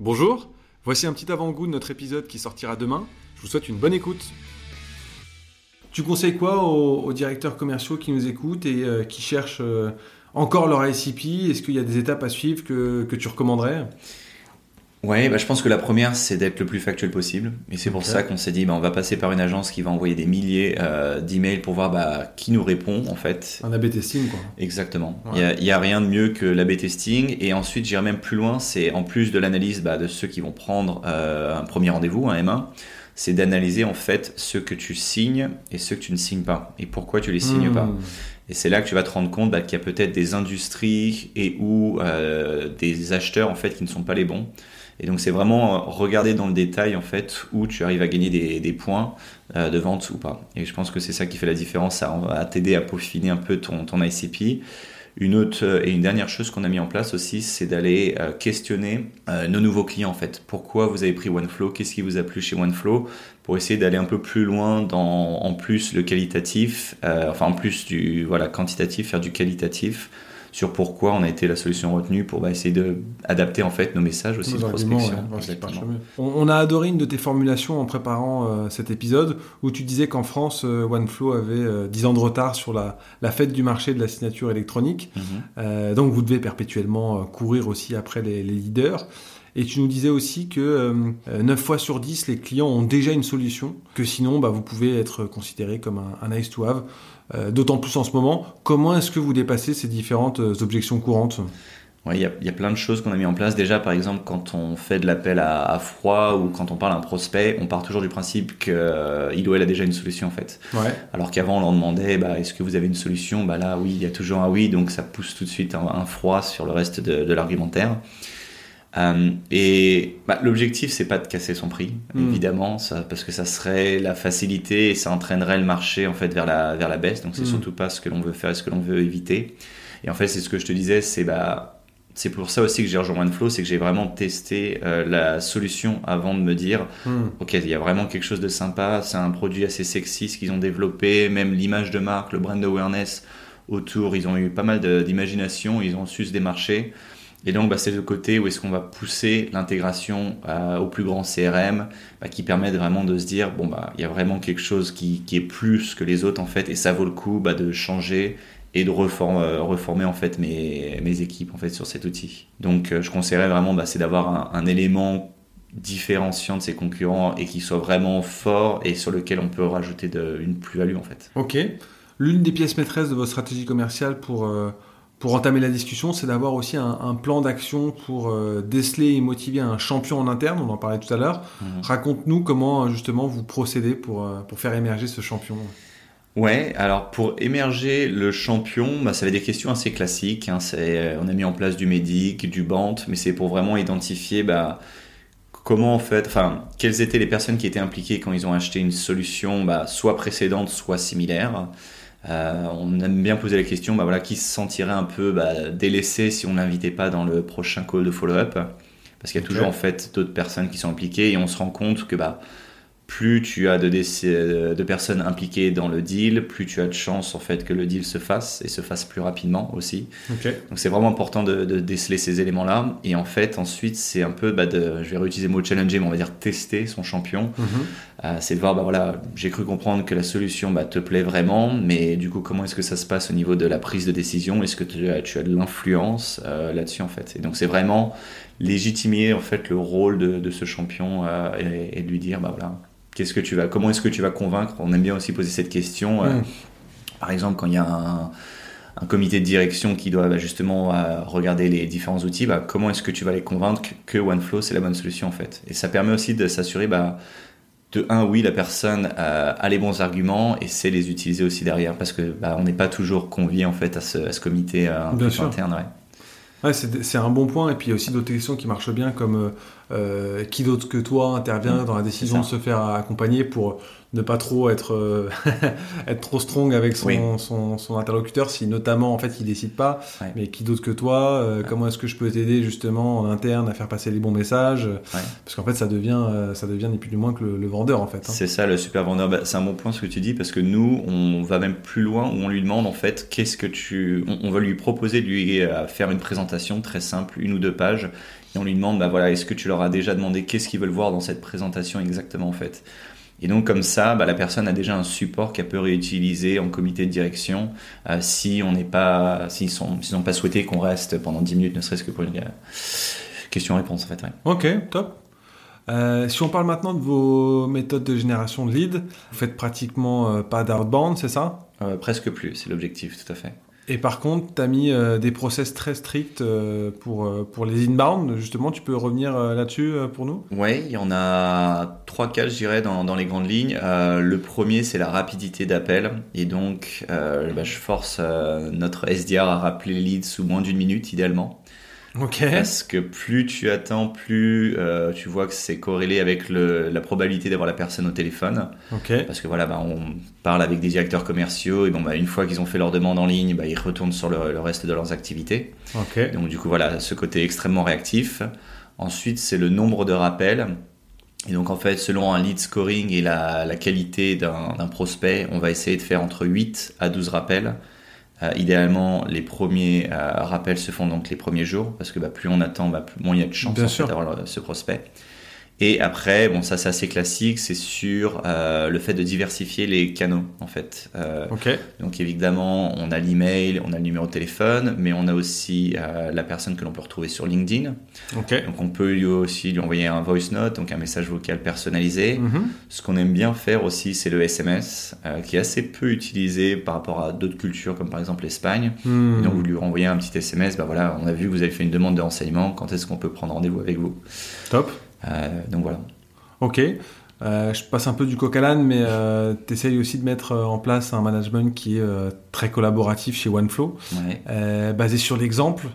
Bonjour, voici un petit avant-goût de notre épisode qui sortira demain. Je vous souhaite une bonne écoute. Tu conseilles quoi aux, directeurs commerciaux qui nous écoutent et euh, qui cherchent euh, encore leur ICP Est-ce qu'il y a des étapes à suivre que, que tu recommanderais? Ouais, bah, je pense que la première, c'est d'être le plus factuel possible. Et c'est pour ça qu'on s'est dit, bah, on va passer par une agence qui va envoyer des milliers euh, d'emails pour voir bah, qui nous répond, en fait. Un A-B testing, quoi. Exactement. Il n'y a, rien de mieux que l'A-B testing. Et ensuite, j'irai même plus loin, c'est en plus de l'analyse bah, de ceux qui vont prendre euh, un premier rendez-vous, un M1, c'est d'analyser en fait ceux que tu signes et ceux que tu ne signes pas. Et pourquoi tu les signes pas. Hmm. Et c'est là que tu vas te rendre compte bah, qu'il y a peut-être des industries et ou euh, des acheteurs en fait qui ne sont pas les bons. Et donc c'est vraiment euh, regarder dans le détail en fait où tu arrives à gagner des, points euh, de vente ou pas. Et je pense que c'est ça qui fait la différence, ça va t'aider à peaufiner un peu ton, ton ICP. Une autre euh, et une dernière chose qu'on a mis en place aussi, c'est d'aller questionner nos nouveaux clients en fait. Pourquoi vous avez pris OneFlow? Qu'est-ce qui vous a plu chez OneFlow? Pour essayer d'aller un peu plus loin dans en plus le qualitatif, enfin en plus du voilà quantitatif, faire du qualitatif sur pourquoi on a été la solution retenue pour bah, essayer d'adapter en fait nos messages aussi de prospection. on, a adoré une de tes formulations en préparant euh, cet épisode où tu disais qu'en France, euh, OneFlow avait 10 euh, ans de retard sur la, fête du marché de la signature électronique. Mhm. donc vous devez perpétuellement courir aussi après les, leaders. Et tu nous disais aussi que 9 fois sur 10, les clients ont déjà une solution, que sinon, bah, vous pouvez être considéré comme un, un nice to have. Euh, d'autant plus en ce moment. Comment est-ce que vous dépassez ces différentes euh, objections courantes? Il y, a plein de choses qu'on a mis en place. Déjà, par exemple, quand on fait de l'appel à, froid ou quand on parle à un prospect, on part toujours du principe qu'il euh, ou elle a déjà une solution en fait. Alors qu'avant, on leur demandait bah, est-ce que vous avez une solution? Bah là, oui, il y a toujours un oui, donc ça pousse tout de suite un, froid sur le reste de l'argumentaire. Euh, et bah, l'objectif, c'est pas de casser son prix, hmm. évidemment, ça, parce que ça serait la facilité et ça entraînerait le marché en fait vers la vers la baisse. Donc c'est hmm. surtout pas ce que l'on veut faire et ce que l'on veut éviter. Et en fait, c'est ce que je te disais, c'est bah c'est pour ça aussi que j'ai rejoint OneFlow, c'est que j'ai vraiment testé euh, la solution avant de me dire, hmm. ok, il y a vraiment quelque chose de sympa, c'est un produit assez sexy ce qu'ils ont développé, même l'image de marque, le brand awareness autour, ils ont eu pas mal d'imagination, ils ont su se démarcher. Et donc, bah, c'est le côté où est-ce qu'on va pousser l'intégration euh, au plus grand CRM, bah, qui permet vraiment de se dire, bon, bah, il y a vraiment quelque chose qui, est plus que les autres, en fait, et ça vaut le coup de changer et de reformer, euh, reformer en fait mes, équipes en fait sur cet outil. Donc, euh, je conseillerais vraiment, c'est d'avoir un, élément différenciant de ses concurrents et qui soit vraiment fort et sur lequel on peut rajouter une plus-value en fait. Ok. L'une des pièces maîtresses de votre stratégie commerciale pour pour entamer la discussion, c'est d'avoir aussi un, plan d'action pour euh, déceler et motiver un champion en interne, on en parlait tout à l'heure. Mhm. Raconte-nous comment justement vous procédez pour, euh, pour faire émerger ce champion. Ouais, alors pour émerger le champion, bah, ça va être des questions assez classiques. Hein. Euh, on a mis en place du médic, du bant, mais c'est pour vraiment identifier bah, comment en fait, enfin, quelles étaient les personnes qui étaient impliquées quand ils ont acheté une solution, bah, soit précédente, soit similaire. Euh, on aime bien poser la question, bah voilà, qui se sentirait un peu bah, délaissé si on l'invitait pas dans le prochain call de follow-up? Parce qu'il y a toujours en fait d'autres personnes qui sont impliquées et on se rend compte que bah, plus tu as de, de, personnes impliquées dans le deal, plus tu as de chances en fait que le deal se fasse et se fasse plus rapidement aussi. Donc c'est vraiment important de, déceler ces éléments-là. Et en fait, ensuite, c'est un peu, bah, de, je vais réutiliser le mot challenger, mais on va dire tester son champion. Mhm. Euh, c'est de voir, bah voilà, j'ai cru comprendre que la solution bah, te plaît vraiment, mais du coup, comment est-ce que ça se passe au niveau de la prise de décision? Est-ce que tu as, tu as de l'influence euh, là-dessus en fait? Et donc c'est vraiment légitimer en fait le rôle de, ce champion euh, et, et, de lui dire, bah voilà Qu'est-ce que tu vas, comment est-ce que tu vas convaincre? On aime bien aussi poser cette question. Euh, mm. par exemple, quand il y a un, comité de direction qui doit bah, justement euh, regarder les différents outils, bah, comment est-ce que tu vas les convaincre que OneFlow c'est la bonne solution en fait? Et ça permet aussi de s'assurer bah, de un, oui, la personne euh, a les bons arguments et sait les utiliser aussi derrière parce que bah, on n'est pas toujours convié en fait à ce, comité interne. Ouais. Ouais, c'est un bon point. Et puis il y a aussi d'autres questions qui marchent bien, comme euh, qui d'autre que toi intervient mmh, dans la décision de se faire accompagner pour ne pas trop être, euh, être trop strong avec son, son, son, interlocuteur si notamment en fait il décide pas. Mais qui d'autre que toi euh, comment est-ce que je peux t'aider justement en interne à faire passer les bons messages? Parce qu'en fait ça devient ça devient ni plus ni moins que le, vendeur en fait hein. c'est ça le super vendeur. Bah, c'est un bon point ce que tu dis parce que nous on va même plus loin où on lui demande en fait qu'est-ce que tu on, on va lui proposer de lui faire une présentation très simple une ou deux pages et on lui demande, bah voilà, est-ce que tu leur as déjà demandé qu'est-ce qu'ils veulent voir dans cette présentation exactement en fait? Et donc comme ça, bah, la personne a déjà un support qu'elle peut réutiliser en comité de direction euh, si on n'est pas, s'ils sont, n'ont pas souhaité qu'on reste pendant 10 minutes, ne serait-ce que pour une question-réponse en fait. Ok, top. Euh, si on parle maintenant de vos méthodes de génération de leads, vous faites pratiquement euh, pas d'outbound, c'est ça? Presque plus, c'est l'objectif, tout à fait. Et par contre, tu as mis euh, des process très stricts euh, pour, euh, pour les inbound. Justement, tu peux revenir là-dessus pour nous? Oui, il y en a trois cas, je dirais, dans, dans les grandes lignes. le premier, c'est la rapidité d'appel. Et donc, bah, je force notre SDR à rappeler les leads sous moins d'une minute, idéalement. Parce que plus tu attends, plus euh, tu vois que c'est corrélé avec le, la probabilité d'avoir la personne au téléphone. Parce que voilà, bah, on parle avec des directeurs commerciaux et bon, bah, une fois qu'ils ont fait leur demande en ligne, bah, ils retournent sur le, le reste de leurs activités. Donc du coup, voilà, ce côté extrêmement réactif. Ensuite, c'est le nombre de rappels. Et donc en fait, selon un lead scoring et la, la qualité d'un prospect, on va essayer de faire entre 8 à 12 rappels euh, idéalement, les premiers euh, rappels se font donc les premiers jours, parce que bah, plus on attend, bah, moins il y a de chances d'avoir ce prospect. Et après, bon, ça c'est assez classique, c'est sur euh, le fait de diversifier les canaux en fait. Euh, Donc évidemment, on a l'email, on a le numéro de téléphone, mais on a aussi euh, la personne que l'on peut retrouver sur LinkedIn. Donc on peut lui aussi lui envoyer un voice note, donc un message vocal personnalisé. Mhm. Ce qu'on aime bien faire aussi, c'est le SMS, qui est assez peu utilisé par rapport à d'autres cultures comme par exemple l'Espagne. Mhm. Donc vous lui renvoyez un petit SMS, bah voilà, on a vu que vous avez fait une demande de renseignement, quand est-ce qu'on peut prendre rendez-vous avec vous? Top. Euh, donc voilà. Ok. Euh, je passe un peu du coq à l'âne, mais euh, tu essayes aussi de mettre en place un management qui est très collaboratif chez OneFlow, basé sur l'exemple.